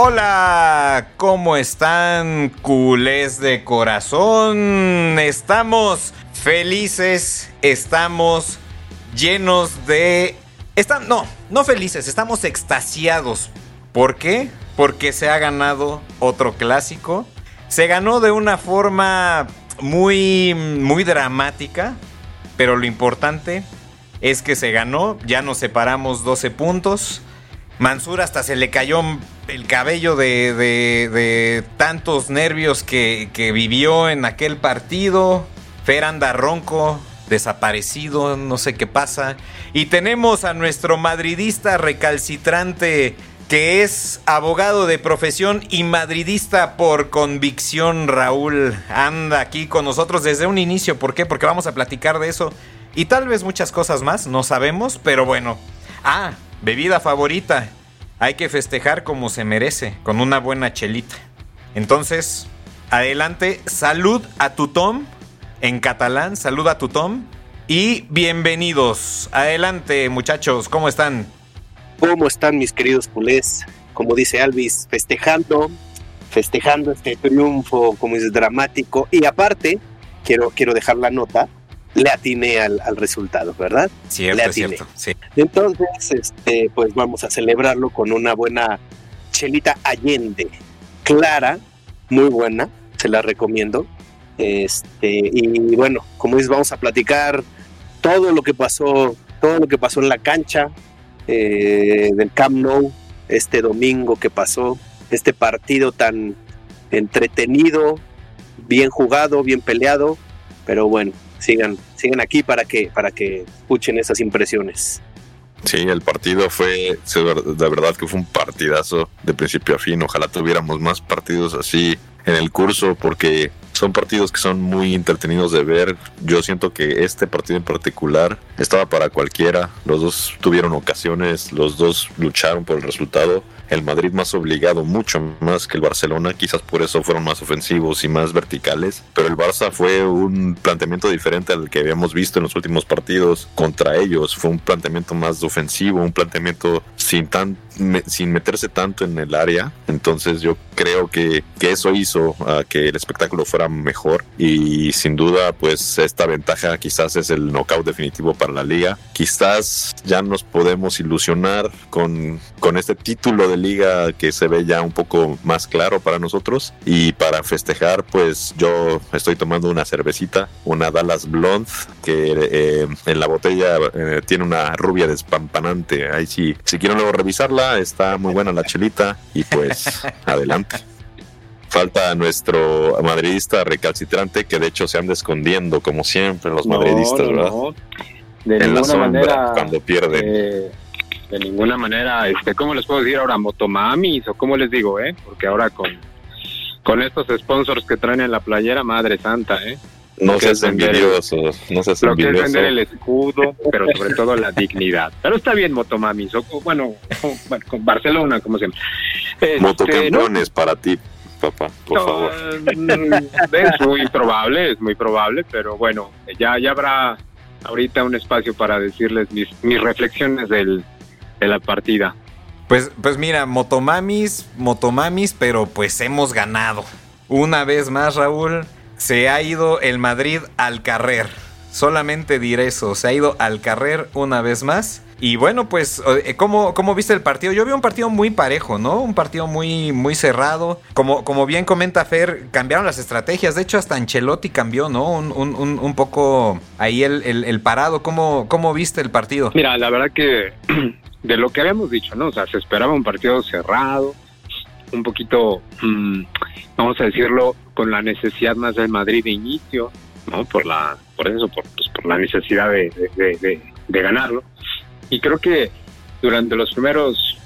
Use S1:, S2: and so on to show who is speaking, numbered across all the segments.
S1: Hola, ¿cómo están culés de corazón? Estamos felices, estamos llenos de... Están, no, no felices, estamos extasiados. ¿Por qué? Porque se ha ganado otro clásico. Se ganó de una forma muy, muy dramática, pero lo importante es que se ganó, ya nos separamos 12 puntos. Mansur hasta se le cayó el cabello de, de- de tantos nervios que, que vivió en aquel partido. Fer anda ronco, desaparecido, no sé qué pasa. Y tenemos a nuestro madridista recalcitrante que es abogado de profesión y madridista por convicción, Raúl. Anda aquí con nosotros desde un inicio. ¿Por qué? Porque vamos a platicar de eso. Y tal vez muchas cosas más, no sabemos, pero bueno. Ah, bebida favorita. Hay que festejar como se merece, con una buena chelita. Entonces, adelante, salud a tu Tom, en catalán, salud a tu Tom. Y bienvenidos. Adelante, muchachos, ¿cómo están?
S2: ¿Cómo están mis queridos culés? Como dice Alvis, festejando, festejando este triunfo, como es dramático. Y aparte, quiero, quiero dejar la nota, le atiné al, al resultado, ¿verdad?
S1: Cierto,
S2: Le
S1: es
S2: atiné.
S1: cierto. Sí.
S2: Entonces, este, pues vamos a celebrarlo con una buena chelita Allende, clara, muy buena, se la recomiendo. Este, y bueno, como dices, vamos a platicar todo lo que pasó, todo lo que pasó en la cancha eh, del Camp Nou este domingo que pasó, este partido tan entretenido, bien jugado, bien peleado, pero bueno, sigan, sigan aquí para que, para que escuchen esas impresiones.
S3: Sí, el partido fue, de verdad que fue un partidazo de principio a fin. Ojalá tuviéramos más partidos así en el curso porque son partidos que son muy entretenidos de ver. Yo siento que este partido en particular estaba para cualquiera. Los dos tuvieron ocasiones, los dos lucharon por el resultado. El Madrid más obligado, mucho más que el Barcelona, quizás por eso fueron más ofensivos y más verticales. Pero el Barça fue un planteamiento diferente al que habíamos visto en los últimos partidos contra ellos. Fue un planteamiento más ofensivo, un planteamiento sin tan me- sin meterse tanto en el área. Entonces yo creo que, que eso hizo que el espectáculo fuera mejor y sin duda pues esta ventaja quizás es el knockout definitivo para la liga. Quizás ya nos podemos ilusionar con, con este título de liga que se ve ya un poco más claro para nosotros y para festejar pues yo estoy tomando una cervecita, una Dallas Blonde que eh, en la botella eh, tiene una rubia despampanante. Ahí sí, si quieren luego revisarla, está muy buena la chelita y pues adelante. Falta nuestro madridista recalcitrante que de hecho se anda escondiendo como siempre los madridistas,
S4: no,
S3: ¿verdad?
S4: no. De
S3: en la
S4: ninguna
S3: sombra
S4: manera.
S3: cuando pierden.
S4: eh, de ninguna manera, este, ¿cómo les puedo decir ahora? Motomamis o cómo les digo, eh? Porque ahora con, con estos sponsors que traen en la playera, madre santa, eh.
S3: No seas envidioso, no seas
S4: Lo que es
S3: envidioso.
S4: vender el escudo, pero sobre todo la dignidad. Pero está bien, Motomamis, o, bueno, con Barcelona, como se llama. Este, no,
S3: para ti, papá, por
S4: No,
S3: favor.
S4: mm, Es muy probable, es muy probable, pero bueno, ya, ya habrá ahorita un espacio para decirles mis, mis reflexiones del, de la partida.
S1: Pues, pues mira, motomamis, motomamis, pero pues hemos ganado. Una vez más, Raúl, se ha ido el Madrid al carrer. Solamente diré eso. Se ha ido al carrer una vez más. Y bueno, pues, eh, ¿cómo, ¿cómo, viste el partido? Yo vi un partido muy parejo, ¿no? Un partido muy, muy cerrado. Como, como bien comenta Fer, cambiaron las estrategias. De hecho, hasta Ancelotti cambió, ¿no? Un, un, un poco ahí el, el, parado. ¿Cómo, ¿Cómo viste el partido?
S4: Mira, la verdad que de lo que habíamos dicho, ¿no? O sea, se esperaba un partido cerrado, un poquito, mm, vamos a decirlo, con la necesidad más del Madrid de inicio, ¿no? Por la, por eso, por, pues, por la necesidad de, de, ganarlo. Y creo que durante los primeros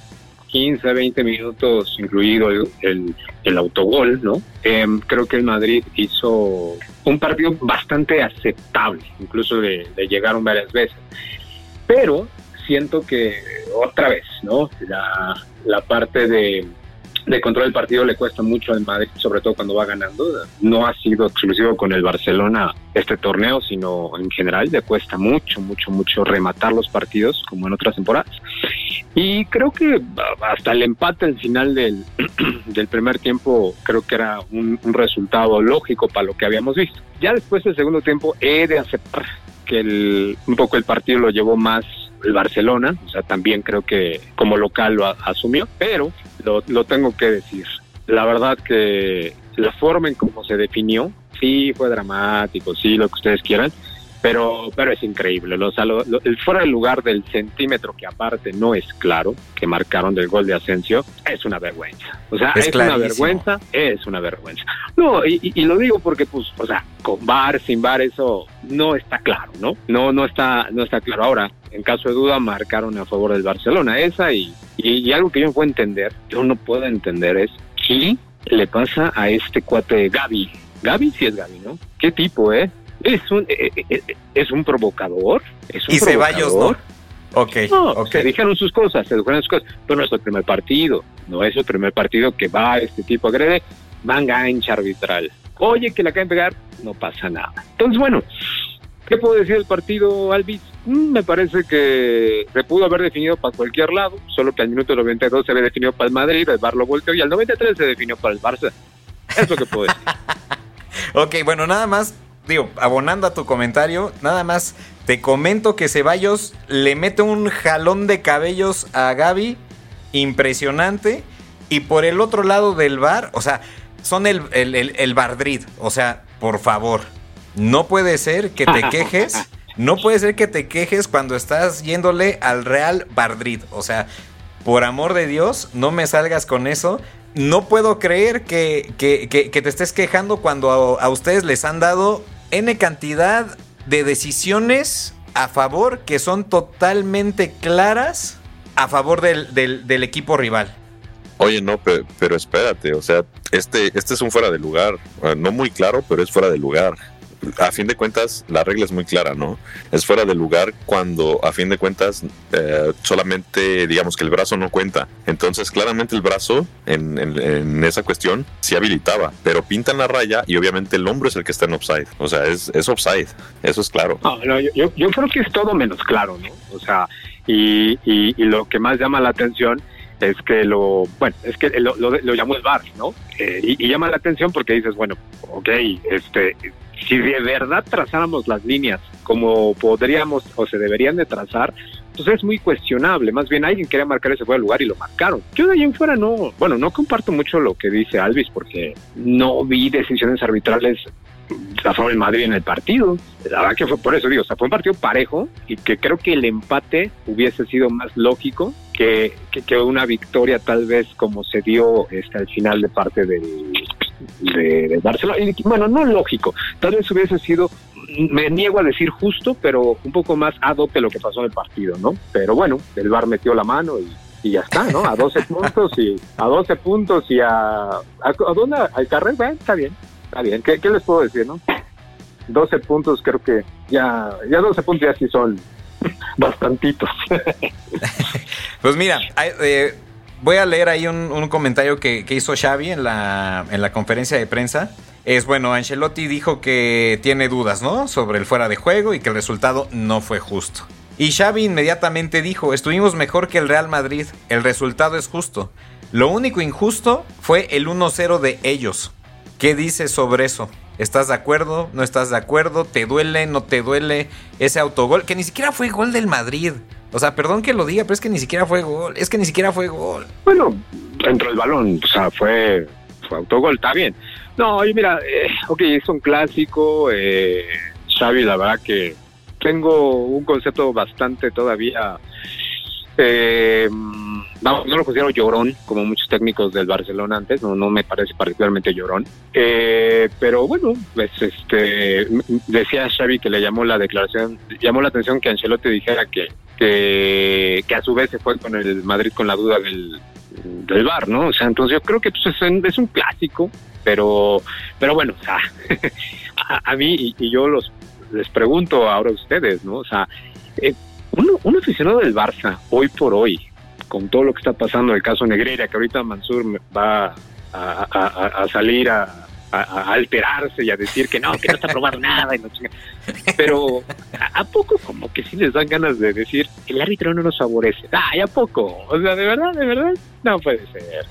S4: 15, 20 minutos, incluido el, el, autogol, ¿no? Em, creo que el Madrid hizo un partido bastante aceptable, incluso de, de llegaron varias veces. Pero siento que otra vez, ¿no? La, la parte de, de control del partido le cuesta mucho al Madrid, sobre todo cuando va ganando. No ha sido exclusivo con el Barcelona este torneo, sino en general le cuesta mucho, mucho, mucho rematar los partidos, como en otras temporadas. Y creo que hasta el empate al final del, primer tiempo creo que era un, resultado lógico para lo que habíamos visto. Ya después del segundo tiempo he de aceptar que el, un poco el partido lo llevó más el Barcelona, o sea, también creo que como local lo asumió, pero lo, lo tengo que decir. La verdad que la forma en cómo se definió, sí fue dramático, sí, lo que ustedes quieran, pero, pero es increíble. O sea, el fuera del lugar del centímetro que aparte no es claro, que marcaron del gol de Asensio, es una vergüenza. O sea, es, una vergüenza, es una vergüenza. No, y, y, lo digo porque, pues, o sea, con bar, sin bar, eso no está claro, ¿no? No, no está, no está claro. Ahora, en caso de duda, marcaron a favor del Barcelona esa y, y, algo que yo no puedo entender, yo no puedo entender es qué le pasa a este cuate Gaby. Gaby sí es Gaby, ¿no? ¿Qué tipo, eh? Es un, eh, eh, eh, es un provocador. Es un
S1: y Ceballos no.
S4: Ok. No, se dijeron sus cosas, se dijeron sus cosas. Pero no es el primer partido. No es el primer partido que va este tipo agrede. Van gancha arbitral. Oye, que la caen pegar, no pasa nada. Entonces, bueno, ¿qué puedo decir del partido, Alvis? Mm, me parece que se pudo haber definido para cualquier lado, solo que al minuto 92 se había definido para el Madrid, el Bar lo volteó y al 93 se definió para el Barça. Es lo que puedo decir.
S1: ok, bueno, nada más digo, abonando a tu comentario, nada más te comento que Ceballos le mete un jalón de cabellos a Gaby impresionante. Y por el otro lado del bar, o sea, son el, el, el, Bardrid. O sea, por favor, no puede ser que te quejes. No puede ser que te quejes cuando estás yéndole al Real Bardrid. O sea, por amor de Dios, no me salgas con eso. No puedo creer que, que, te estés quejando cuando a, ustedes les han dado N cantidad de decisiones a favor que son totalmente claras a favor del, del, equipo rival.
S3: Oye, no, pero, espérate, o sea, este, este es un fuera de lugar, no muy claro, pero es fuera de lugar a fin de cuentas, la regla es muy clara, ¿no? Es fuera de lugar cuando, a fin de cuentas, eh, solamente digamos que el brazo no cuenta. Entonces, claramente el brazo en, en, esa cuestión sí habilitaba, pero pintan la raya y obviamente el hombro es el que está en offside. O sea, es, es offside. Eso es claro.
S4: No, yo, yo, creo que es todo menos claro, ¿no? O sea, y, y, lo que más llama la atención es que lo, bueno, es que lo, lo, llamó el bar, ¿no? Eh, y, y, llama la atención porque dices, bueno, ok, este, si de verdad trazáramos las líneas como podríamos o se deberían de trazar, pues es muy cuestionable. Más bien alguien quería marcar ese de lugar y lo marcaron. Yo de ahí en fuera no, bueno, no comparto mucho lo que dice Alvis porque no vi decisiones arbitrales a favor del Madrid en el partido. La verdad que fue por eso, digo, o sea, fue un partido parejo y que creo que el empate hubiese sido más lógico que, que, una victoria tal vez como se dio este, al final de parte del, de, Barcelona. Y, bueno, no lógico, tal vez hubiese sido, me niego a decir justo, pero un poco más ad hoc lo que pasó en el partido, ¿no? Pero bueno, el VAR metió la mano y, y ya está, ¿no? A 12 puntos y a 12 puntos y a a, dónde al carrer, está bien, está bien. ¿Qué, ¿Qué, les puedo decir, no? 12 puntos creo que ya ya 12 puntos ya sí son bastantitos.
S1: pues mira, eh, voy a leer ahí un, comentario que, hizo Xavi en la, en la conferencia de prensa. Es bueno, Ancelotti dijo que tiene dudas, ¿no? Sobre el fuera de juego y que el resultado no fue justo. Y Xavi inmediatamente dijo, estuvimos mejor que el Real Madrid, el resultado es justo. Lo único injusto fue el 1-0 de ellos. ¿Qué dice sobre eso? ¿Estás de acuerdo? ¿No estás de acuerdo? ¿Te duele? ¿No te duele ese autogol? Que ni siquiera fue gol del Madrid. O sea, perdón que lo diga, pero es que ni siquiera fue gol. Es que ni siquiera fue gol.
S4: Bueno, entró el balón, o sea, fue, autogol, está bien. No, oye, mira, eh, ok, es un clásico. Eh, Xavi, la verdad que tengo un concepto bastante todavía. Eh, vamos, no lo considero llorón, como muchos técnicos del Barcelona antes, no, no me parece particularmente llorón. Eh, pero bueno, pues este decía Xavi que le llamó la declaración, llamó la atención que Ancelotti dijera que, que, que a su vez se fue con el Madrid con la duda del, del bar, ¿no? O sea, entonces yo creo que pues, es, un, es un clásico, pero, pero bueno, o sea, a, a mí y, y yo los les pregunto ahora a ustedes, ¿no? O sea, eh, uno, un aficionado del Barça, hoy por hoy, con todo lo que está pasando, el caso Negreira, que ahorita Mansur va a, salir a, alterarse y a decir que no, que no está probado nada. Y no. Pero ¿a, poco como que sí les dan ganas de decir, el árbitro no nos favorece? Ay, ¿a poco? O sea, de verdad, de verdad, no puede ser.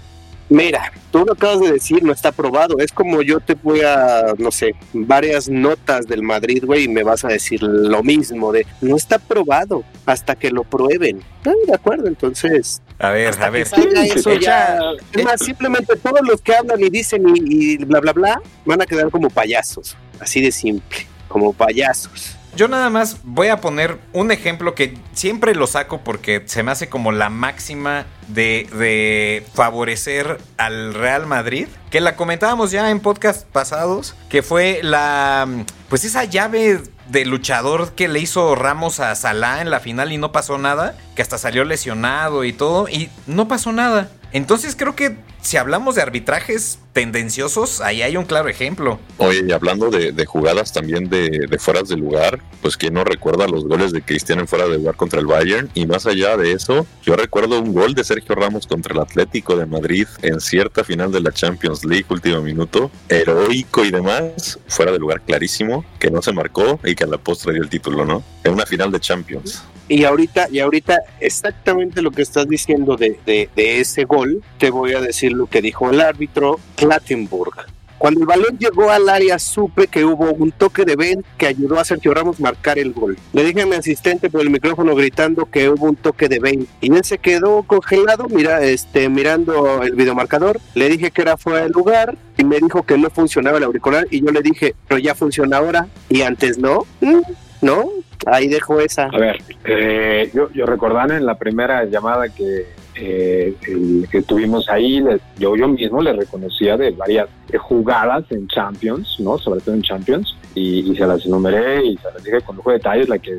S2: Mira, tú lo acabas de decir, no está probado. Es como yo te voy a, no sé, varias notas del Madrid, güey, y me vas a decir lo mismo de, no está probado hasta que lo prueben. Ah, de acuerdo, entonces,
S1: A ver,
S2: hasta
S1: a ver.
S2: que salga eso ya.
S1: Echa-
S2: Es más, simplemente todos los que hablan y dicen y, y bla, bla, bla, van a quedar como payasos. Así de simple, como payasos.
S1: Yo nada más voy a poner un ejemplo que siempre lo saco porque se me hace como la máxima de, de favorecer al Real Madrid. Que la comentábamos ya en podcast pasados. Que fue la. Pues esa llave de luchador que le hizo Ramos a Salah en la final y no pasó nada. Que hasta salió lesionado y todo. Y no pasó nada. Entonces creo que si hablamos de arbitrajes tendenciosos, ahí hay un claro ejemplo.
S3: Oye, y hablando de, de jugadas también de, de fueras de lugar, pues quién no recuerda los goles de Cristiano en fuera de lugar contra el Bayern. Y más allá de eso, yo recuerdo un gol de Sergio Ramos contra el Atlético de Madrid en cierta final de la Champions League, último minuto, heroico y demás, fuera de lugar clarísimo, que no se marcó y que a la postre dio el título, ¿no? En una final de Champions.
S2: Y ahorita, y ahorita exactamente lo que estás diciendo de, de, de ese gol, te voy a decir lo que dijo el árbitro Plattenburg. Cuando el balón llegó al área supe que hubo un toque de Ben que ayudó a Sergio Ramos marcar el gol. Le dije a mi asistente por el micrófono gritando que hubo un toque de Ben y él se quedó congelado mira, este, mirando el videomarcador. Le dije que era fuera de lugar y me dijo que no funcionaba el auricular y yo le dije, pero ya funciona ahora y antes no. Mm, No, ahí dejo esa.
S4: A ver, eh, yo, yo recordaba en la primera llamada que, eh, el- que tuvimos ahí, yo, yo mismo le reconocía de varias jugadas en Champions, ¿no? Sobre todo en Champions, y, se las enumeré y se las dije con lujo de detalles, la que,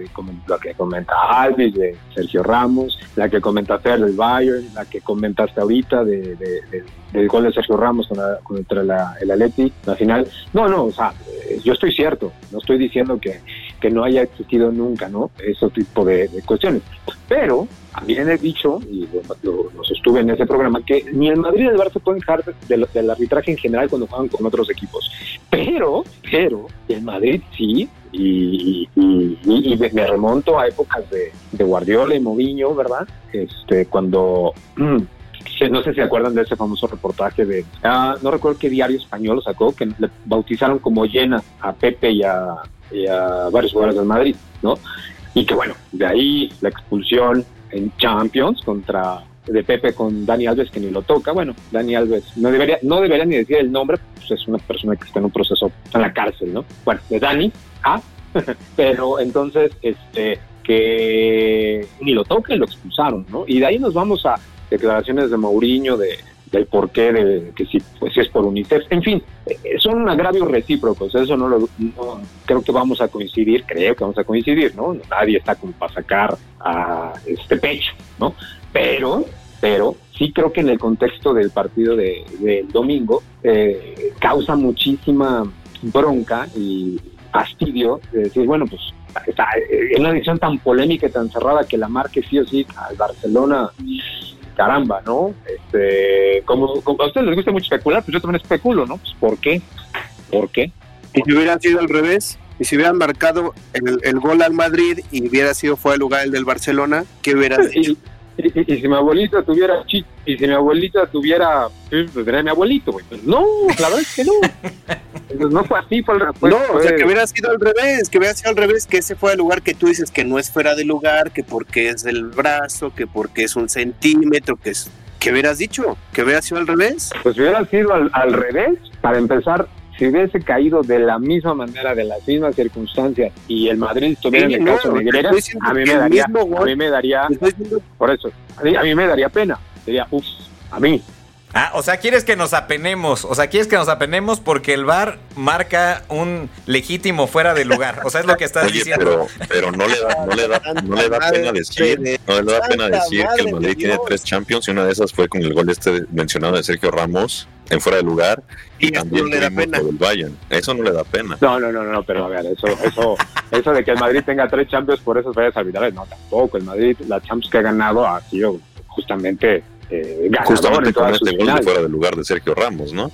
S4: la que comenta Alvis de Sergio Ramos, la que comenta Fer del Bayern, la que comentaste ahorita de, de- de- del gol de Sergio Ramos con la- contra la, el Atleti, la final. No, no, o sea, yo estoy cierto, no estoy diciendo que que no haya existido nunca, ¿no? Ese tipo de, de cuestiones. Pero también he dicho, y lo, lo- sostuve en ese programa, que ni el Madrid ni el Barça pueden dejar del, del arbitraje en general cuando juegan con otros equipos. Pero, pero, el Madrid sí, y, y- y- y me remonto a épocas de, Guardiola y Mourinho, ¿verdad? Este, cuando... no sé si acuerdan de ese famoso reportaje de, ah, no recuerdo qué diario español lo sacó, que le bautizaron como llena a Pepe y a, y a varios jugadores del Madrid, ¿no? Y que bueno, de ahí la expulsión en Champions contra de Pepe con Dani Alves que ni lo toca. Bueno, Dani Alves no debería, no debería ni decir el nombre, pues es una persona que está en un proceso en la cárcel, ¿no? Bueno, de Dani a, pero entonces, este, que ni lo y lo expulsaron, ¿no? Y de ahí nos vamos a declaraciones de Mourinho de del porqué de que si pues si es por UNICEF, en fin, eh, son agravios recíprocos, eso no lo no- creo que vamos a coincidir, creo que vamos a coincidir, ¿no? Nadie está como para sacar a este pecho, ¿no? Pero pero sí creo que en el contexto del partido de- del domingo eh, causa muchísima bronca y fastidio de decir, bueno, pues está eh, en una decisión tan polémica y tan cerrada que la marque sí o sí al Barcelona caramba, ¿no? Este, como, como a ustedes les gusta mucho especular, pues yo también especulo, ¿no? Pues ¿por qué? ¿Por qué?
S2: Y si hubiera sido al revés, y si hubieran marcado el, el gol al Madrid y hubiera sido fuera de lugar el del Barcelona, ¿qué hubieras dicho?
S4: Y, y- y si mi abuelita tuviera chi- y si mi abuelita tuviera, pues mi abuelito, güey. Pues no, la verdad es que no. Pues no fue así, fue, fue-
S2: no, o sea, que hubiera sido al revés, que hubiera sido al revés, que ese fue el lugar que tú dices que no es fuera de lugar, que porque es del brazo, que porque es un centímetro, que es... que hubieras dicho? ¿Que hubiera sido al revés?
S4: pues hubiera sido al, al revés. Para empezar, si hubiese caído de la misma manera, de las mismas circunstancias, y el Madrid estuviera
S2: Sí,
S4: en el
S2: no,
S4: caso
S2: estoy diciendo
S4: a mí me daría, a mí me daría,
S2: diciendo-
S4: por eso, a mí, a mí me daría pena. Diría, uff, a mí.
S1: Ah, o sea, quieres que nos apenemos. O sea, quieres que nos apenemos porque el VAR marca un legítimo fuera de lugar. O sea, es lo que estás
S3: Oye,
S1: diciendo.
S3: pero, pero no le da, no le da, no le da pena decir, no le da pena decir que el
S2: de
S3: Madrid tiene tres Champions y una de esas fue con el gol este mencionado de Sergio Ramos en fuera de lugar y,
S2: Y eso
S3: también
S2: no le da pena.
S3: Bayern. Eso no le da pena.
S4: No, no, no, no, pero a ver, eso, eso, eso de que el Madrid tenga tres Champions por eso vayas arbitrales, no, tampoco. El Madrid, la Champions que ha ganado ha sido justamente eh, ganador
S3: Justamente
S4: en
S3: con este gol de fuera de lugar de Sergio Ramos, ¿no?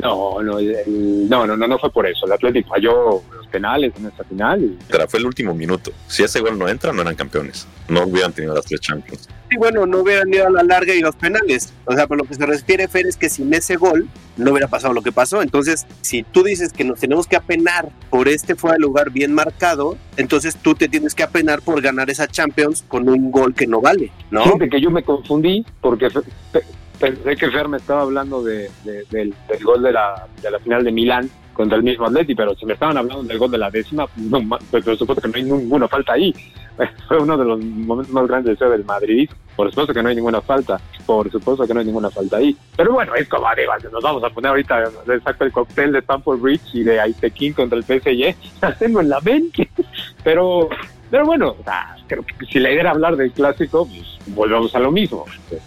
S4: No, no, el- no, no, no, no fue por eso. El Atlético falló los penales en esta final y
S3: Pero fue el último minuto. Si ese gol no entra, no eran campeones. No hubieran tenido las tres Champions.
S2: Sí, bueno, no hubieran ido a la larga y los penales. O sea, por lo que se refiere, Fer, es que sin ese gol no hubiera pasado lo que pasó. Entonces, si tú dices que nos tenemos que apenar por este fuera de lugar bien marcado, entonces tú te tienes que apenar por ganar esa Champions con un gol que no vale, ¿no?
S4: Fíjate que yo me confundí porque pensé que Fer me estaba hablando de, de- del, gol de la, de la final de Milán contra el mismo Atleti, pero si me estaban hablando del gol de la décima, no, pues por supuesto que no hay ninguna falta ahí. Fue uno de los momentos más grandes del del Madrid. Por supuesto que no hay ninguna falta. Por supuesto que no hay ninguna falta ahí. Pero bueno, es como digo, nos vamos a poner ahorita, le saco el cóctel de Stamford Bridge y de Aitequín contra el PSG, en la mente. Pero pero bueno, creo que si la idea era hablar del clásico, pues volvemos a lo mismo.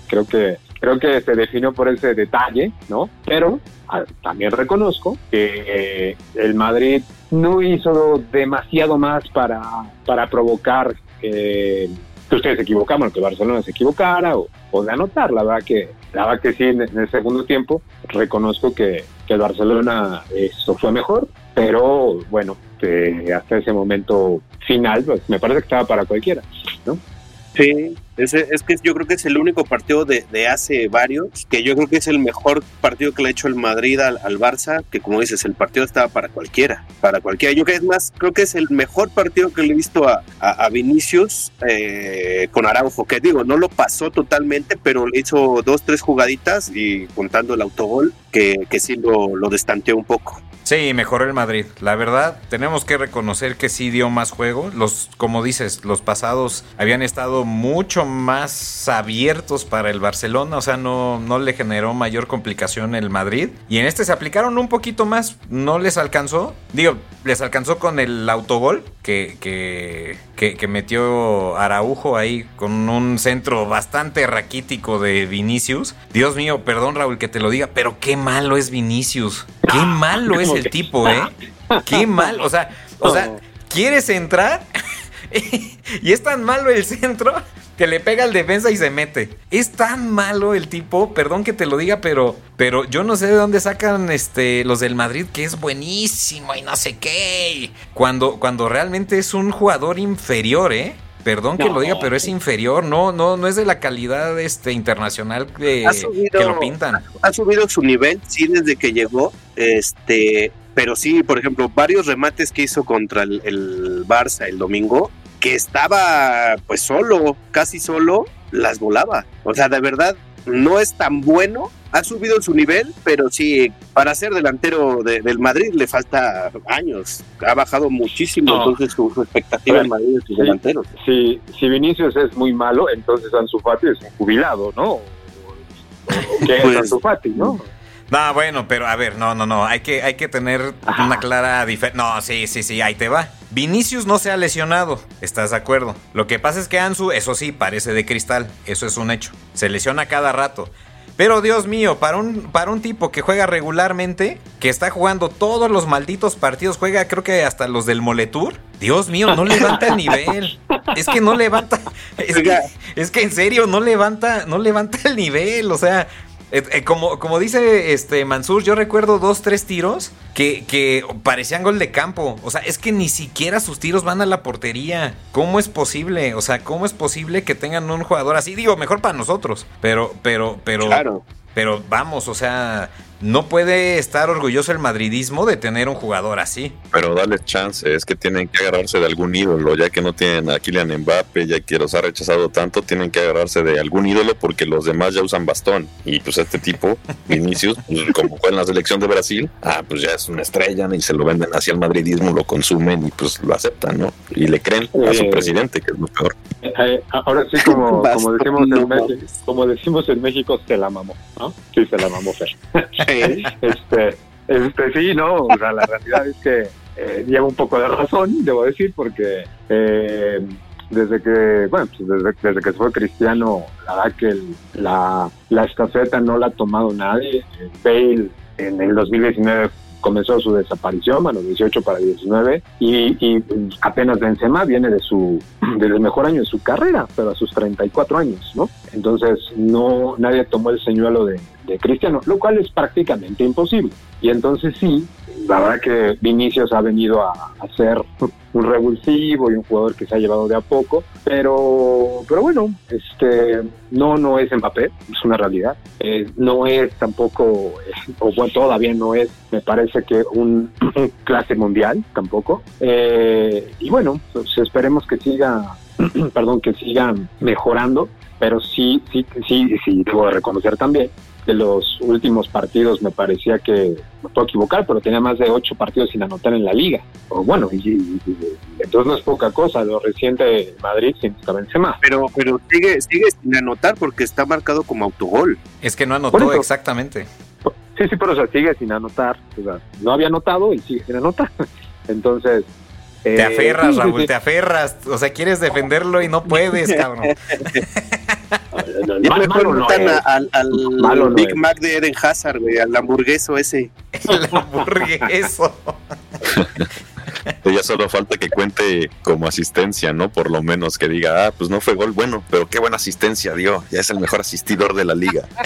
S4: Creo que creo que se definió por ese detalle, ¿no? Pero ah, también reconozco que eh, el Madrid no hizo demasiado más para, para provocar eh, que ustedes se equivocaban, que Barcelona se equivocara o, de anotar. La verdad que la verdad que sí, en, el segundo tiempo reconozco que, el Barcelona eso fue mejor, pero bueno, eh, hasta ese momento final, pues me parece que estaba para cualquiera.
S2: Sí, ese, es que yo creo que es el único partido de, de hace varios, que yo creo que es el mejor partido que le ha hecho el Madrid al, Barça, que como dices, el partido estaba para cualquiera, para cualquiera. Yo que es más, creo que es el mejor partido que le he visto a, a, a Vinicius eh, con Araujo, que digo, no lo pasó totalmente, pero le hizo dos, tres jugaditas y contando el autogol, que, que sí lo, lo destanteó un poco.
S1: Sí, mejoró el Madrid. La verdad, tenemos que reconocer que sí dio más juego. Los, como dices, los pasados habían estado mucho más abiertos para el Barcelona. O sea, no, no le generó mayor complicación el Madrid. Y en este se aplicaron un poquito más. No les alcanzó. Digo, les alcanzó con el autogol que, que, que, que metió Araujo ahí con un centro bastante raquítico de Vinicius. Dios mío, perdón Raúl que te lo diga, pero qué malo es Vinicius. Qué malo es el tipo, ¿eh? Qué mal. O sea, o sea, quieres entrar y es tan malo el centro que le pega al defensa y se mete. Es tan malo el tipo, perdón que te lo diga, pero, pero yo no sé de dónde sacan este, los del Madrid, que es buenísimo y no sé qué. Cuando, cuando realmente es un jugador inferior, ¿eh? Perdón que lo diga, pero es inferior, no, no, no es de la calidad este, internacional que,
S2: Ha subido-
S1: que lo pintan.
S2: ha subido su nivel, sí, desde que llegó, este, pero sí, por ejemplo, varios remates que hizo contra el, el Barça el domingo, que estaba pues solo, casi solo, las volaba. O sea, de verdad, no es tan bueno, ha subido su nivel, pero sí, para ser delantero de- del Madrid le falta años, ha bajado muchísimo,
S4: No.
S2: entonces su, su expectativa en Madrid de sus
S4: Sí.
S2: delanteros.
S4: Si, si Vinicius es muy malo, entonces Ansu Fati es un jubilado, ¿no? ¿Qué
S2: Pues-
S4: es Ansu Fati, no?
S1: No, bueno, pero a ver, no, no, no, hay que, hay que tener
S4: Ajá.
S1: una clara diferencia. No, sí, sí, sí, ahí te va. Vinicius no se ha lesionado, ¿estás de acuerdo? Lo que pasa es que Ansu, eso sí, parece de cristal, eso es un hecho. Se lesiona cada rato. Pero Dios mío, para un, para un tipo que juega regularmente, que está jugando todos los malditos partidos, juega creo que hasta los del Moletour, Dios mío, no levanta el nivel. Es que no levanta, es que, es que en serio, no levanta, no levanta el nivel, o sea... eh, eh, como, como dice este Mansur, yo recuerdo dos, tres tiros que, que parecían gol de campo. O sea, es que ni siquiera sus tiros van a la portería. ¿Cómo es posible? O sea, ¿cómo es posible que tengan un jugador así? Digo, mejor para nosotros. Pero, pero, pero.
S2: Claro.
S1: Pero vamos, o sea, no puede estar orgulloso el madridismo de tener un jugador así.
S3: Pero dale chance, es que tienen que agarrarse de algún ídolo, ya que no tienen a Kylian Mbappe, ya que los ha rechazado tanto, tienen que agarrarse de algún ídolo porque los demás ya usan bastón. Y pues este tipo, Vinicius, pues, como fue en la selección de Brasil, ah, pues ya es una estrella y se lo venden hacia el madridismo, lo consumen y pues lo aceptan, ¿no? Y le creen a su
S4: Eh,
S3: presidente, que es lo peor.
S4: Eh, ahora sí, como, como, decimos en México, como decimos en México, se la mamó, ¿no? Sí, se la mamó Fer. Este, este, sí, no, o sea, la realidad es que eh, un poco de razón, debo decir, porque eh, desde que, bueno, pues desde, que fue Cristiano, la verdad que la, la estafeta no la ha tomado nadie. Bale en el 2019 comenzó su desaparición, bueno, 18 para 19, y, y apenas Benzema viene de su del mejor año de su carrera, pero a sus 34 años, ¿no? Entonces, no nadie tomó el señuelo de, de Cristiano, lo cual es prácticamente imposible. Y entonces sí, la verdad que Vinicius ha venido a, ser un revulsivo y un jugador que se ha llevado de a poco, pero, pero bueno, este, no, no es Mbappé, es una realidad. Eh, no es tampoco, o bueno, todavía no es, me parece que un, clase mundial tampoco. Eh, y bueno, pues esperemos que siga, perdón, que siga mejorando, pero sí, sí, sí, sí, debo de reconocer también de los últimos partidos me parecía que, me puedo equivocar, pero tenía más de ocho partidos sin anotar en la liga. O bueno, y, y- y- entonces no es poca cosa, lo reciente de Madrid sin Benzema.
S2: pero pero sigue, sigue sin anotar porque está marcado como autogol.
S1: Es que no anotó exactamente.
S4: Sí, sí, pero o sea, sigue sin anotar. O sea, no había anotado y sigue sin anotar. Entonces...
S1: Te
S4: eh,
S1: aferras, Raúl,
S4: sí.
S1: te aferras. O sea, quieres defenderlo y no puedes, cabrón.
S4: No,
S2: Ya
S4: mal-
S2: mejor
S4: malo no
S2: a- al, al
S4: Malo no
S2: Big
S4: es.
S2: Mac de Eden Hazard, güey, al hamburgueso ese.
S1: El hamburgueso.
S3: Ya solo falta que cuente como asistencia, ¿no? Por lo menos que diga, ah, pues no fue gol bueno, pero qué buena asistencia dio. Ya es el mejor asistidor de la liga.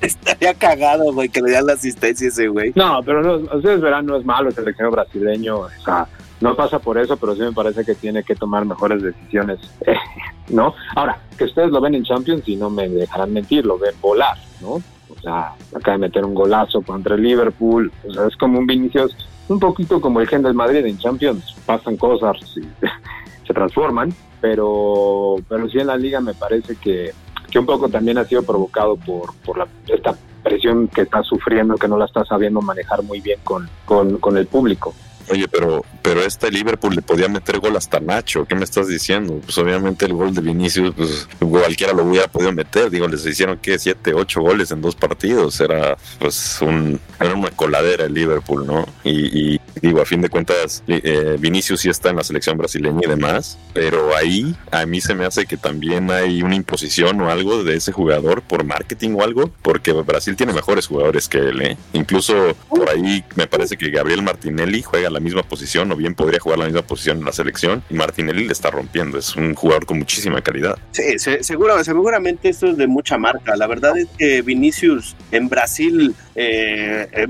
S2: Estaría cagado, güey, que le dan la asistencia a ese güey.
S4: No, pero no, ustedes verán, no es malo el seleccionado brasileño, o sea, no pasa por eso, pero sí me parece que tiene que tomar mejores decisiones, ¿no? Ahora, que ustedes lo ven en Champions y no me dejarán mentir, lo ven volar, ¿no? O sea, acaba de meter un golazo contra el Liverpool, o sea, es como un Vinicius, un poquito como el gen del Madrid en Champions, pasan cosas y se transforman, pero, pero sí en la liga me parece que, que un poco también ha sido provocado por, por la, esta presión que está sufriendo, que no la está sabiendo manejar muy bien con, con, con el público.
S3: Oye, pero, pero este Liverpool le podía meter gol hasta Nacho. ¿Qué me estás diciendo? Pues obviamente el gol de Vinicius, pues cualquiera lo hubiera podido meter. Digo, les hicieron que siete, ocho goles en dos partidos. Era pues un, era una coladera el Liverpool, ¿no? Y, digo, a fin de cuentas, eh, Vinicius sí está en la selección brasileña y demás, pero ahí a mí se me hace que también hay una imposición o algo de ese jugador por marketing o algo, porque Brasil tiene mejores jugadores que él, ¿eh? Incluso por ahí me parece que Gabriel Martinelli juega la misma posición o bien podría jugar la misma posición en la selección y Martinelli le está rompiendo, es un jugador con muchísima calidad.
S2: Sí, se- seguramente esto es de mucha marca. La verdad es que Vinicius en Brasil eh, eh,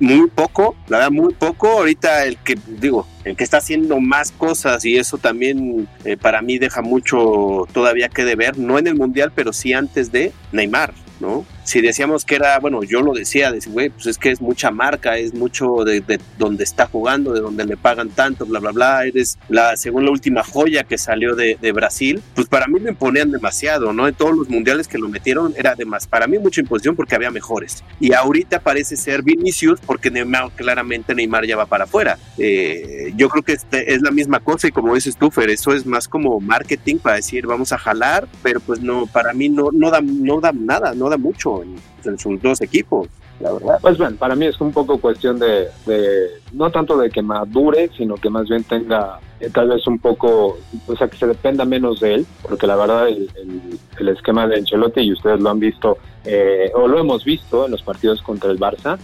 S2: muy poco, la verdad muy poco. Ahorita el que digo, el que está haciendo más cosas y eso también eh, para mí deja mucho todavía que deber, no en el mundial, pero sí antes de Neymar, ¿no? Si decíamos que era, bueno, yo lo decía, decía, güey, pues es que es mucha marca, es mucho de, de donde está jugando, de donde le pagan tanto, bla, bla, bla, eres la, según la última joya que salió de, de Brasil, pues para mí lo imponían demasiado, ¿no? En todos los mundiales que lo metieron era además, para mí mucha imposición porque había mejores. Y ahorita parece ser Vinicius porque Neymar, claramente Neymar ya va para afuera. Eh, yo creo que este es la misma cosa y como dices tú, Fer, eso es más como marketing para decir vamos a jalar, pero pues no, para mí no, no, da, no da nada, no da mucho en, sus dos equipos, la verdad.
S4: Pues bueno, para mí es un poco cuestión de, de no tanto de que madure, sino que más bien tenga eh, tal vez un poco, o sea, que se dependa menos de él, porque la verdad el, el- el esquema de Ancelotti, y ustedes lo han visto, eh, o lo hemos visto en los partidos contra el Barça,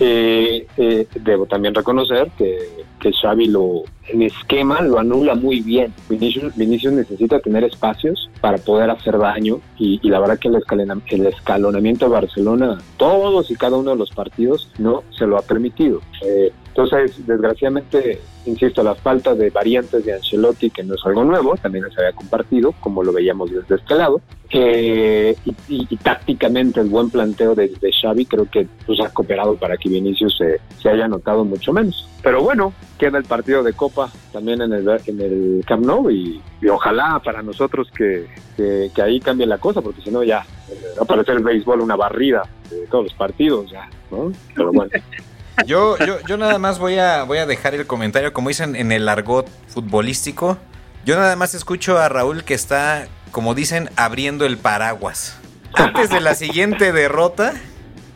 S4: eh, eh, debo también reconocer que, que Xavi lo, en esquema lo anula muy bien. Vinicius, Vinicius necesita tener espacios para poder hacer daño y, y la verdad que el, escalena- el escalonamiento de Barcelona, todos y cada uno de los partidos, no se lo ha permitido. Eh, Entonces, desgraciadamente, insisto, la falta de variantes de Ancelotti, que no es algo nuevo, también se había compartido, como lo veíamos desde este lado, eh, y, tácticamente el buen planteo de, Xavi creo que pues, ha cooperado para que Vinicius se, haya notado mucho menos. Pero bueno, queda el partido de Copa también en el, en el Camp Nou y, ojalá para nosotros que, que, que ahí cambie la cosa, porque si no ya eh, va a parecer el béisbol una barrida de todos los partidos, ya, ¿no? Pero bueno.
S1: Yo, yo, yo nada más voy a, voy a dejar el comentario, como dicen en el argot futbolístico. Yo nada más escucho a Raúl que está, como dicen, abriendo el paraguas. Antes de la siguiente derrota,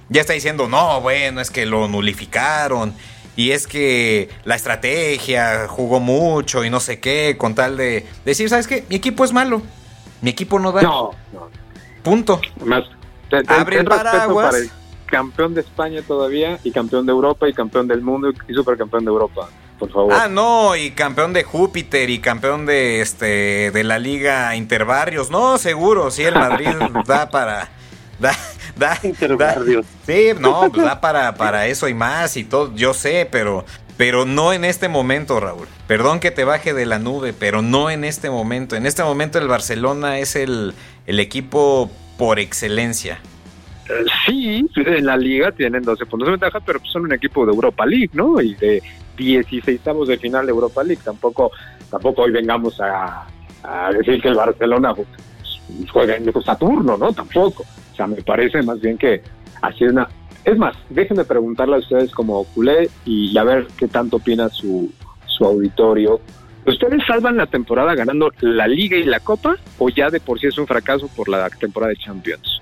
S1: ya está diciendo, no, bueno, es que lo nulificaron. Y es que la estrategia jugó mucho y no sé qué, con tal de decir, ¿sabes qué? Mi equipo es malo. Mi equipo no da.
S4: No, no.
S1: Punto.
S4: Más,
S1: Abre el paraguas.
S4: para campeón de España todavía y campeón de Europa y campeón del mundo y supercampeón de Europa, por favor.
S1: Ah, no, y campeón de Júpiter y campeón de este de la Liga Interbarrios. No, seguro, sí, el Madrid da para da da. Sí, no, pues da para para eso y más y todo, yo sé, pero pero no en este momento, Raúl. Perdón que te baje de la nube, pero no en este momento. En este momento el Barcelona es el, el equipo por excelencia.
S4: Sí, en la liga tienen 12 puntos de ventaja, pero pues son un equipo de Europa League, ¿no? Y de 16 de final de Europa League. Tampoco, tampoco hoy vengamos a, decir que el Barcelona juega en Saturno, ¿no? Tampoco. O sea, me parece más bien que así es una... Es más, déjenme preguntarle a ustedes como culé y a ver qué tanto opina su, su auditorio. ¿Ustedes salvan la temporada ganando la liga y la copa o ya de por sí es un fracaso por la temporada de Champions?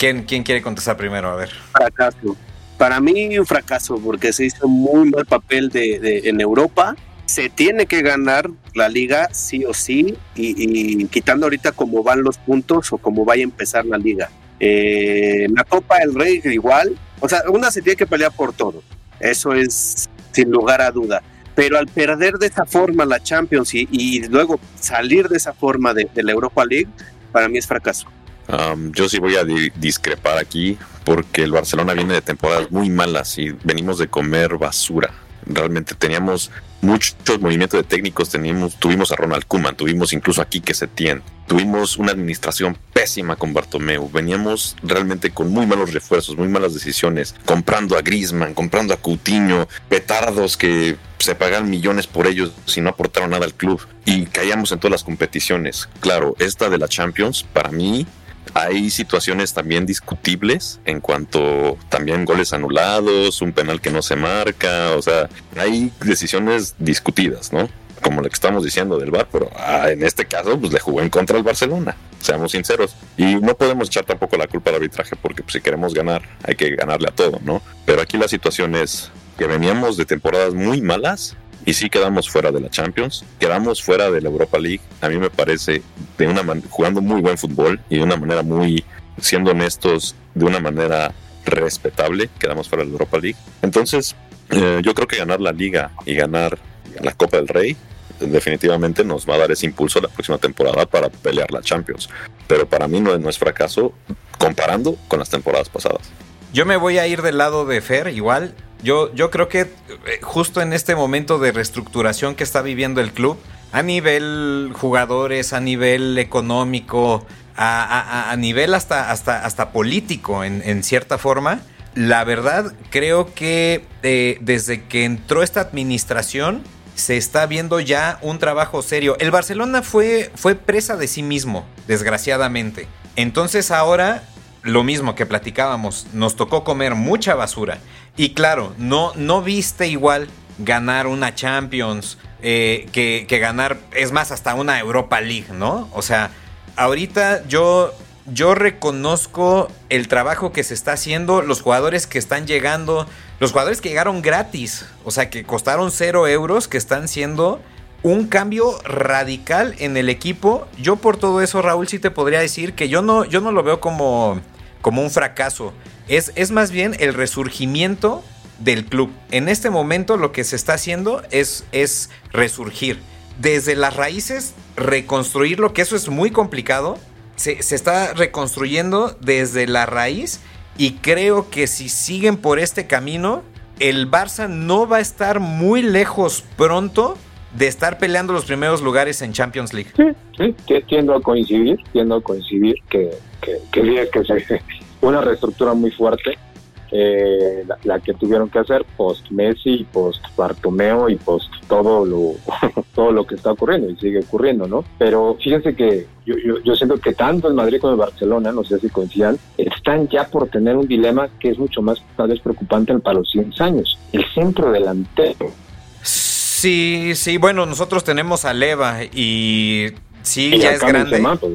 S1: ¿Quién, quiere contestar primero? A ver.
S2: fracaso. Para mí un fracaso porque se hizo muy mal papel de, en Europa. Se tiene que ganar la liga sí o sí y, quitando ahorita cómo van los puntos o cómo vaya a empezar la liga. Eh, la Copa del Rey igual. O sea, una se tiene que pelear por todo. Eso es sin lugar a duda. Pero al perder de esa forma la Champions y, y luego salir de esa forma de, de la Europa League, para mí es fracaso.
S3: Um, yo sí voy a di- discrepar aquí porque el Barcelona viene de temporadas muy malas y venimos de comer basura. Realmente teníamos muchos movimientos de técnicos, teníamos, tuvimos a Ronald Koeman, tuvimos incluso a Quique Setién, tuvimos una administración pésima con Bartomeu, veníamos realmente con muy malos refuerzos, muy malas decisiones, comprando a Griezmann, comprando a Coutinho, petardos que se pagan millones por ellos si no aportaron nada al club y caíamos en todas las competiciones. Claro, esta de la Champions, para mí, hay situaciones también discutibles en cuanto también goles anulados, un penal que no se marca, o sea, hay decisiones discutidas, ¿no? Como lo que estamos diciendo del VAR, pero ah, en este caso pues le jugó en contra al Barcelona, seamos sinceros. Y no podemos echar tampoco la culpa al arbitraje porque pues, si queremos ganar hay que ganarle a todo, ¿no? Pero aquí la situación es que veníamos de temporadas muy malas y sí quedamos fuera de la Champions, quedamos fuera de la Europa League. A mí me parece de una man- jugando muy buen fútbol y de una manera muy, siendo honestos, de una manera respetable, quedamos fuera de la Europa League. Entonces, eh, yo creo que ganar la Liga y ganar la Copa del Rey definitivamente nos va a dar ese impulso la próxima temporada para pelear la Champions. Pero para mí no, no es fracaso comparando con las temporadas pasadas.
S1: Yo me voy a ir del lado de Fer, igual. Yo, yo creo que eh, justo en este momento de reestructuración que está viviendo el club, a nivel jugadores, a nivel económico, a, a- nivel hasta, hasta, hasta político en, en cierta forma, la verdad creo que eh, desde que entró esta administración se está viendo ya un trabajo serio. El Barcelona fue, fue presa de sí mismo, desgraciadamente. Entonces ahora lo mismo que platicábamos, nos tocó comer mucha basura. Y claro, no, no viste igual ganar una Champions eh, que, que ganar, es más, hasta una Europa League, ¿no? O sea, ahorita yo, yo reconozco el trabajo que se está haciendo, los jugadores que están llegando, los jugadores que llegaron gratis, o sea, que costaron cero euros, que están siendo un cambio radical en el equipo. Yo por todo eso, Raúl, sí te podría decir que yo no, yo no lo veo como, como un fracaso. Es, es más bien el resurgimiento del club. En este momento lo que se está haciendo es, es resurgir. Desde las raíces, reconstruirlo, que eso es muy complicado. Se, se está reconstruyendo desde la raíz y creo que si siguen por este camino, el Barça no va a estar muy lejos pronto de estar peleando los primeros lugares en Champions League.
S4: Sí, sí, ti- tiendo a coincidir, tiendo a coincidir que, que, que que se, una reestructura muy fuerte, eh, la, la que tuvieron que hacer post Messi, post Bartomeo y post todo lo todo lo que está ocurriendo y sigue ocurriendo, ¿no? Pero fíjense que yo, yo, yo siento que tanto el Madrid como el Barcelona, no sé si coincidan, están ya por tener un dilema que es mucho más tal vez preocupante para los 100 años, el centro delantero.
S1: Sí, sí, bueno, nosotros tenemos a Leva y sí,
S4: Y
S1: ya es grande.
S4: Pues,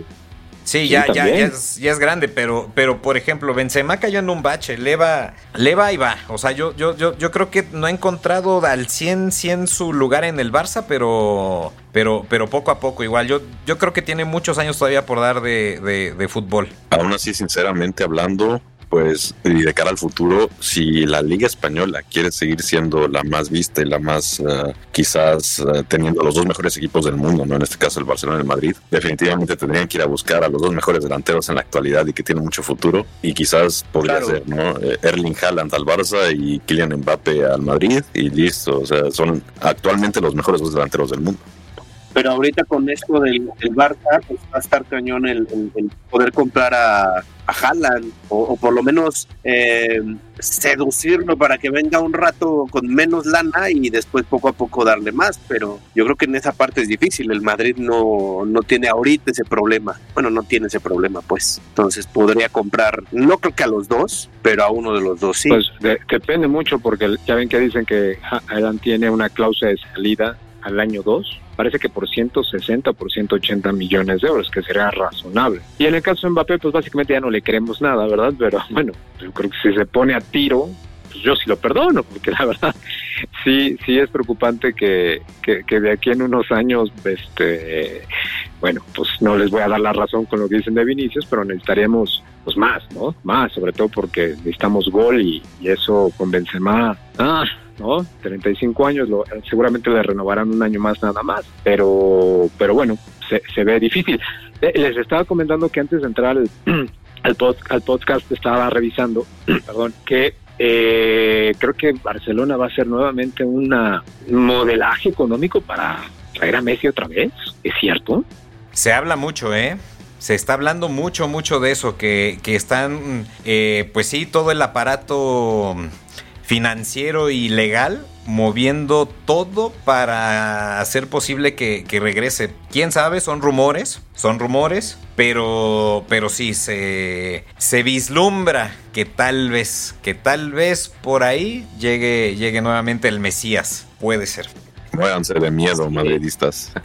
S1: Sí,
S4: Sí,
S1: ya, ya, ya es, ya es grande, pero, pero por ejemplo, Benzema cayó en un bache, Leva, Leva y va. O sea, yo, yo, yo, yo creo que no ha encontrado al 100, 100 su lugar en el Barça, pero, pero, pero poco a poco igual. Yo, yo creo que tiene muchos años todavía por dar de, de, de fútbol.
S3: Aún así, sinceramente hablando, pues y de cara al futuro, si la Liga Española quiere seguir siendo la más vista y la más, eh, quizás eh, teniendo los dos mejores equipos del mundo, ¿no? En este caso el Barcelona y el Madrid, definitivamente tendrían que ir a buscar a los dos mejores delanteros en la actualidad y que tienen mucho futuro. Y quizás podría
S4: Claro.
S3: ser, ¿no? Eh, Erling Haaland al Barça y Kylian Mbappe al Madrid y listo. O sea, son actualmente los mejores dos delanteros del mundo.
S2: Pero ahorita con esto del, del Barça, pues va a estar cañón el, poder comprar a, a Haaland o, por lo menos eh, seducirlo para que venga un rato con menos lana y después poco a poco darle más. Pero yo creo que en esa parte es difícil. El Madrid no, no tiene ahorita ese problema. Bueno, no tiene ese problema, pues. Entonces podría comprar, no creo que a los dos, pero a uno de los dos sí.
S4: Pues de- depende mucho porque ya ven que dicen que Ha- Haaland tiene una cláusula de salida al año 2. Parece que por 160 por 180 millones de euros, que sería razonable. Y en el caso de Mbappé, pues básicamente ya no le queremos nada, ¿verdad? Pero bueno, yo creo que si se pone a tiro, pues yo sí lo perdono, porque la verdad sí, sí es preocupante que, que, que de aquí en unos años, este, bueno, pues no les voy a dar la razón con lo que dicen de Vinicius, pero necesitaríamos pues más, ¿no? Más, sobre todo porque necesitamos gol y, y eso con Benzema, ah, ¿no? 35 años, lo, seguramente le renovarán un año más nada más, pero, pero bueno, se, se ve difícil. Eh, Les estaba comentando que antes de entrar al, al, pod- al podcast estaba revisando, perdón, que eh, creo que Barcelona va a hacer nuevamente un modelaje económico para traer a Messi otra vez, ¿es cierto?
S1: Se habla mucho, ¿eh? Se está hablando mucho, mucho de eso, que, que están, eh, pues sí, todo el aparato financiero y legal moviendo todo para hacer posible que, que regrese. ¿Quién sabe? Son rumores, son rumores, pero, pero sí, se, se vislumbra que tal vez, que tal vez por ahí llegue, llegue nuevamente el Mesías. Puede ser.
S3: Muéranse de miedo, madridistas.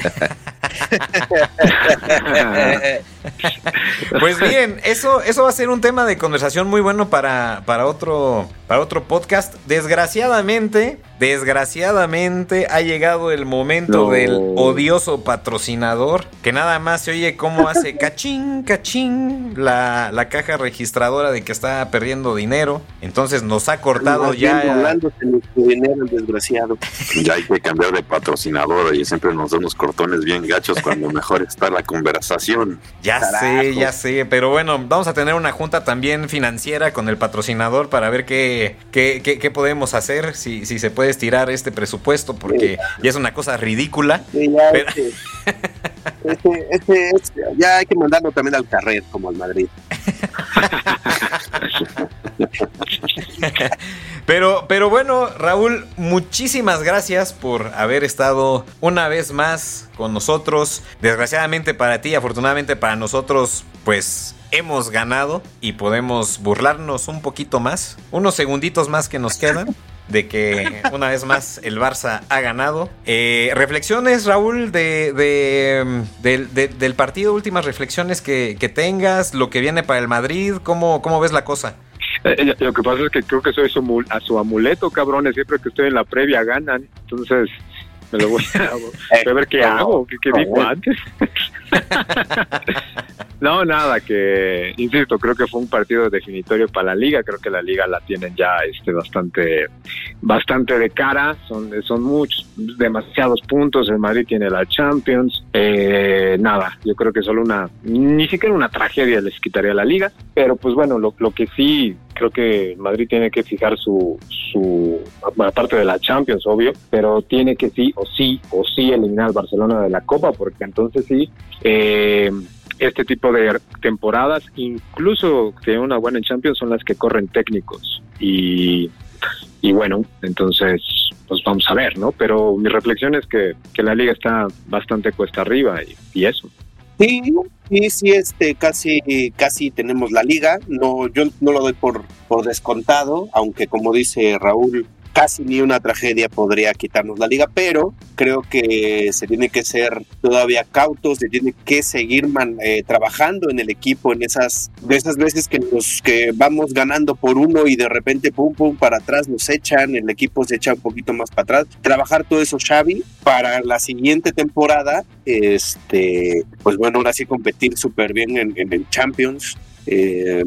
S1: Pues bien, eso, eso va a ser un tema de conversación muy bueno para, para, otro, para otro podcast. Desgraciadamente, desgraciadamente ha llegado el momento
S4: No.
S1: del odioso patrocinador, que nada más se oye cómo hace cachín, cachín la, la caja registradora de que está perdiendo dinero. Entonces nos ha cortado
S2: bien
S1: ya...
S2: dinero, el desgraciado.
S3: Ya hay que cambiar de patrocinador y siempre nos da unos cortones bien gachos cuando mejor está la conversación.
S1: Ya
S2: Carajo.
S1: sé, ya sé, pero bueno, vamos a tener una junta también financiera con el patrocinador para ver qué, qué, qué- qué podemos hacer, si, si se puede estirar este presupuesto, porque ya es una cosa ridícula.
S2: Sí, ya
S1: Pero-
S2: este, este, este- este- ya hay que mandarlo también al carret, como al Madrid.
S1: Pero, pero bueno, Raúl, muchísimas gracias por haber estado una vez más con nosotros. Desgraciadamente para ti, afortunadamente para nosotros, pues hemos ganado y podemos burlarnos un poquito más. Unos segunditos más que nos quedan. De que una vez más el Barça ha ganado. Eh, reflexiones, Raúl, de, de, del- de- del partido, últimas reflexiones que, que tengas, lo que viene para el Madrid, ¿cómo, cómo ves la cosa?
S4: Eh, lo que pasa es que creo que soy su, mul- a su amuleto, cabrones. Siempre que estoy en la previa ganan. Entonces, me lo voy a, voy a ver qué hago, qué, qué dijo antes. no, nada, que, insisto, creo que fue un partido definitorio para la liga. Creo que la liga la tienen ya este bastante bastante de cara. Son, son muchos, demasiados puntos. El Madrid tiene la Champions. Eh, nada, yo creo que solo una, ni siquiera una tragedia les quitaría la liga. Pero pues bueno, lo, lo que sí creo que Madrid tiene que fijar su, su aparte de la Champions, obvio, pero tiene que sí o sí o sí eliminar al Barcelona de la Copa, porque entonces sí, eh, este tipo de temporadas, incluso que una buena en Champions, son las que corren técnicos. Y, y bueno, entonces, pues vamos a ver, ¿no? Pero mi reflexión es que, que la liga está bastante cuesta arriba y, eso.
S2: Sí, sí, sí, este, casi, casi tenemos la liga. No, yo no lo doy por, por descontado, aunque como dice Raúl, casi ni una tragedia podría quitarnos la liga, pero creo que se tiene que ser todavía cautos, se tiene que seguir man, eh, trabajando en el equipo en esas de esas veces que nos que vamos ganando por uno y de repente pum pum para atrás nos echan, el equipo se echa un poquito más para atrás, trabajar todo eso Xavi para la siguiente temporada, este, pues bueno, ahora sí competir súper bien en, en el Champions, eh,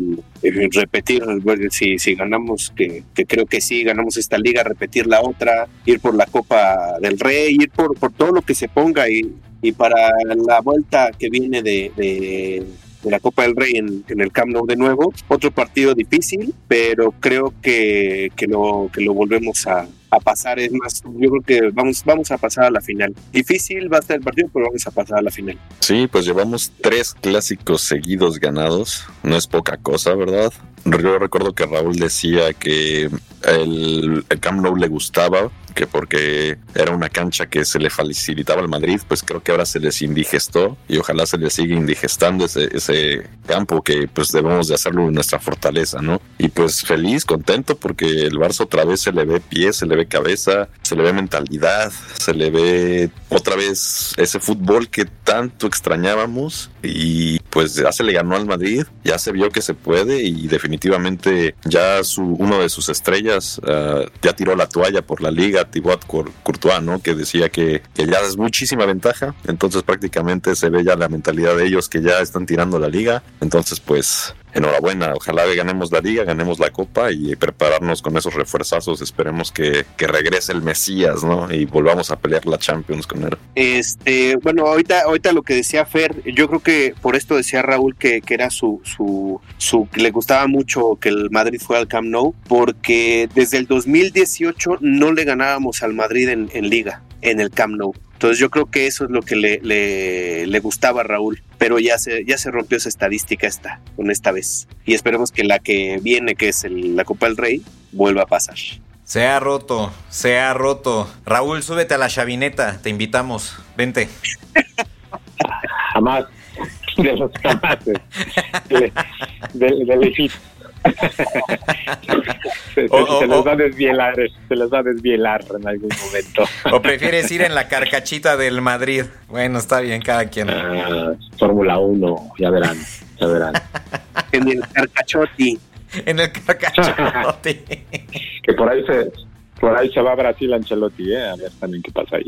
S2: repetir, si, si ganamos, que, que, creo que sí, ganamos esta liga, repetir la otra, ir por la Copa del Rey, ir por, por todo lo que se ponga y, y para la vuelta que viene de, de, de la Copa del Rey en, en, el Camp Nou de nuevo, otro partido difícil, pero creo que, que, lo, que lo volvemos a, a pasar, es más, yo creo que vamos, vamos a pasar a la final. Difícil va a estar el partido, pero vamos a pasar a la final.
S3: Sí, pues llevamos tres clásicos seguidos ganados, no es poca cosa, ¿verdad? Yo recuerdo que Raúl decía que el, el Camp Nou le gustaba, que porque era una cancha que se le facilitaba al Madrid, pues creo que ahora se les indigestó y ojalá se les siga indigestando ese, ese campo que pues debemos de hacerlo en nuestra fortaleza, ¿no? Y pues feliz, contento porque el Barça otra vez se le ve pie, se le ve cabeza, se le ve mentalidad, se le ve otra vez ese fútbol que tanto extrañábamos y pues ya se le ganó al Madrid, ya se vio que se puede y definitivamente ya su, uno de sus estrellas uh, ya tiró la toalla por la liga, Thibaut Courtois, ¿no? Que decía que, que, ya es muchísima ventaja, entonces prácticamente se ve ya la mentalidad de ellos que ya están tirando la liga, entonces pues enhorabuena, ojalá ganemos la liga, ganemos la copa y prepararnos con esos refuerzazos, esperemos que, que, regrese el Mesías, ¿no? Y volvamos a pelear la Champions con él.
S2: Este, bueno, ahorita, ahorita lo que decía Fer, yo creo que por esto decía Raúl que, que era su, su, su, le gustaba mucho que el Madrid fuera al Camp Nou, porque desde el 2018 no le ganábamos al Madrid en, en liga, en el Camp Nou. Entonces yo creo que eso es lo que le, le, le, gustaba a Raúl, pero ya se, ya se rompió esa estadística esta, con esta vez. Y esperemos que la que viene, que es el, la Copa del Rey, vuelva a pasar.
S1: Se ha roto, se ha roto. Raúl, súbete a la chavineta, te invitamos. Vente.
S4: Jamás. De los jamases. De, de, de Egipto. Se,
S1: O-
S4: se
S1: o-
S4: les
S1: o-
S4: va a desvielar, se les va a desvielar en algún momento.
S1: ¿O prefieres ir en la carcachita del Madrid? Bueno, está bien, cada quien.
S4: Ah, Fórmula 1, ya verán, ya verán.
S2: En el Carcachotti.
S1: En el carcachote.
S4: Que por ahí se, por ahí se va a Brasil Ancelotti, ¿eh? A ver también qué pasa ahí.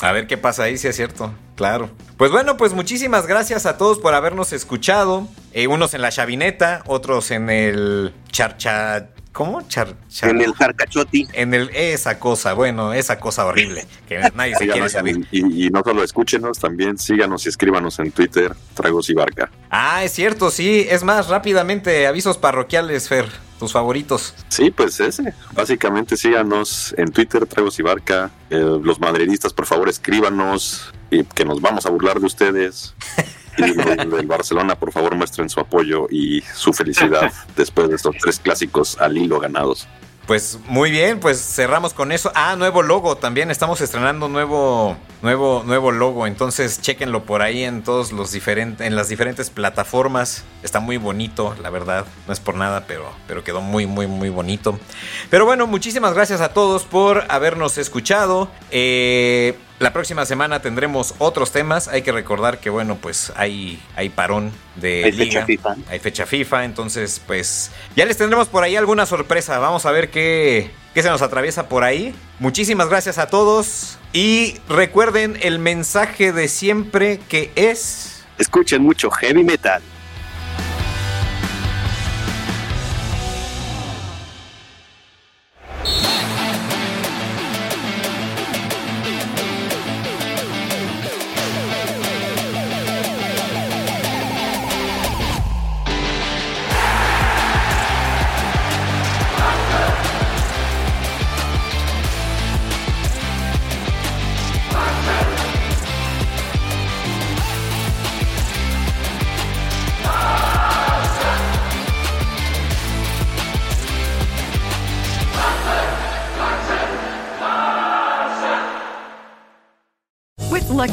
S1: A ver qué pasa ahí, si es cierto. Claro. Pues bueno, pues muchísimas gracias a todos por habernos escuchado. Eh, unos en la chavineta, otros en el charcha... ¿Cómo? Char, char-
S2: En el Carcachotti.
S1: en el esa cosa, bueno, esa cosa horrible que nadie se quiere saber.
S3: y no solo escúchenos, también síganos y escríbanos en Twitter, Tragos y Barca.
S1: Ah, es cierto, sí. Es más, rápidamente, avisos parroquiales, Fer, tus favoritos.
S3: Sí, pues ese. Básicamente síganos en Twitter, Tragos y Barca. Eh, los madridistas, por favor, escríbanos y que nos vamos a burlar de ustedes. Y los del Barcelona, por favor, muestren su apoyo y su felicidad después de estos tres clásicos al hilo ganados.
S1: Pues muy bien, pues cerramos con eso. Ah, nuevo logo también. Estamos estrenando nuevo, nuevo, nuevo logo. Entonces, chéquenlo por ahí en todos los diferentes, en las diferentes plataformas. Está muy bonito, la verdad. No es por nada, pero, pero quedó muy, muy, muy bonito. Pero bueno, muchísimas gracias a todos por habernos escuchado. Eh, la próxima semana tendremos otros temas. Hay que recordar que, bueno, pues hay, hay parón de
S2: Hay
S1: liga.
S2: fecha FIFA.
S1: Hay fecha FIFA, entonces pues ya les tendremos por ahí alguna sorpresa. Vamos a ver qué, qué se nos atraviesa por ahí. Muchísimas gracias a todos y recuerden el mensaje de siempre que es...
S2: Escuchen mucho heavy metal.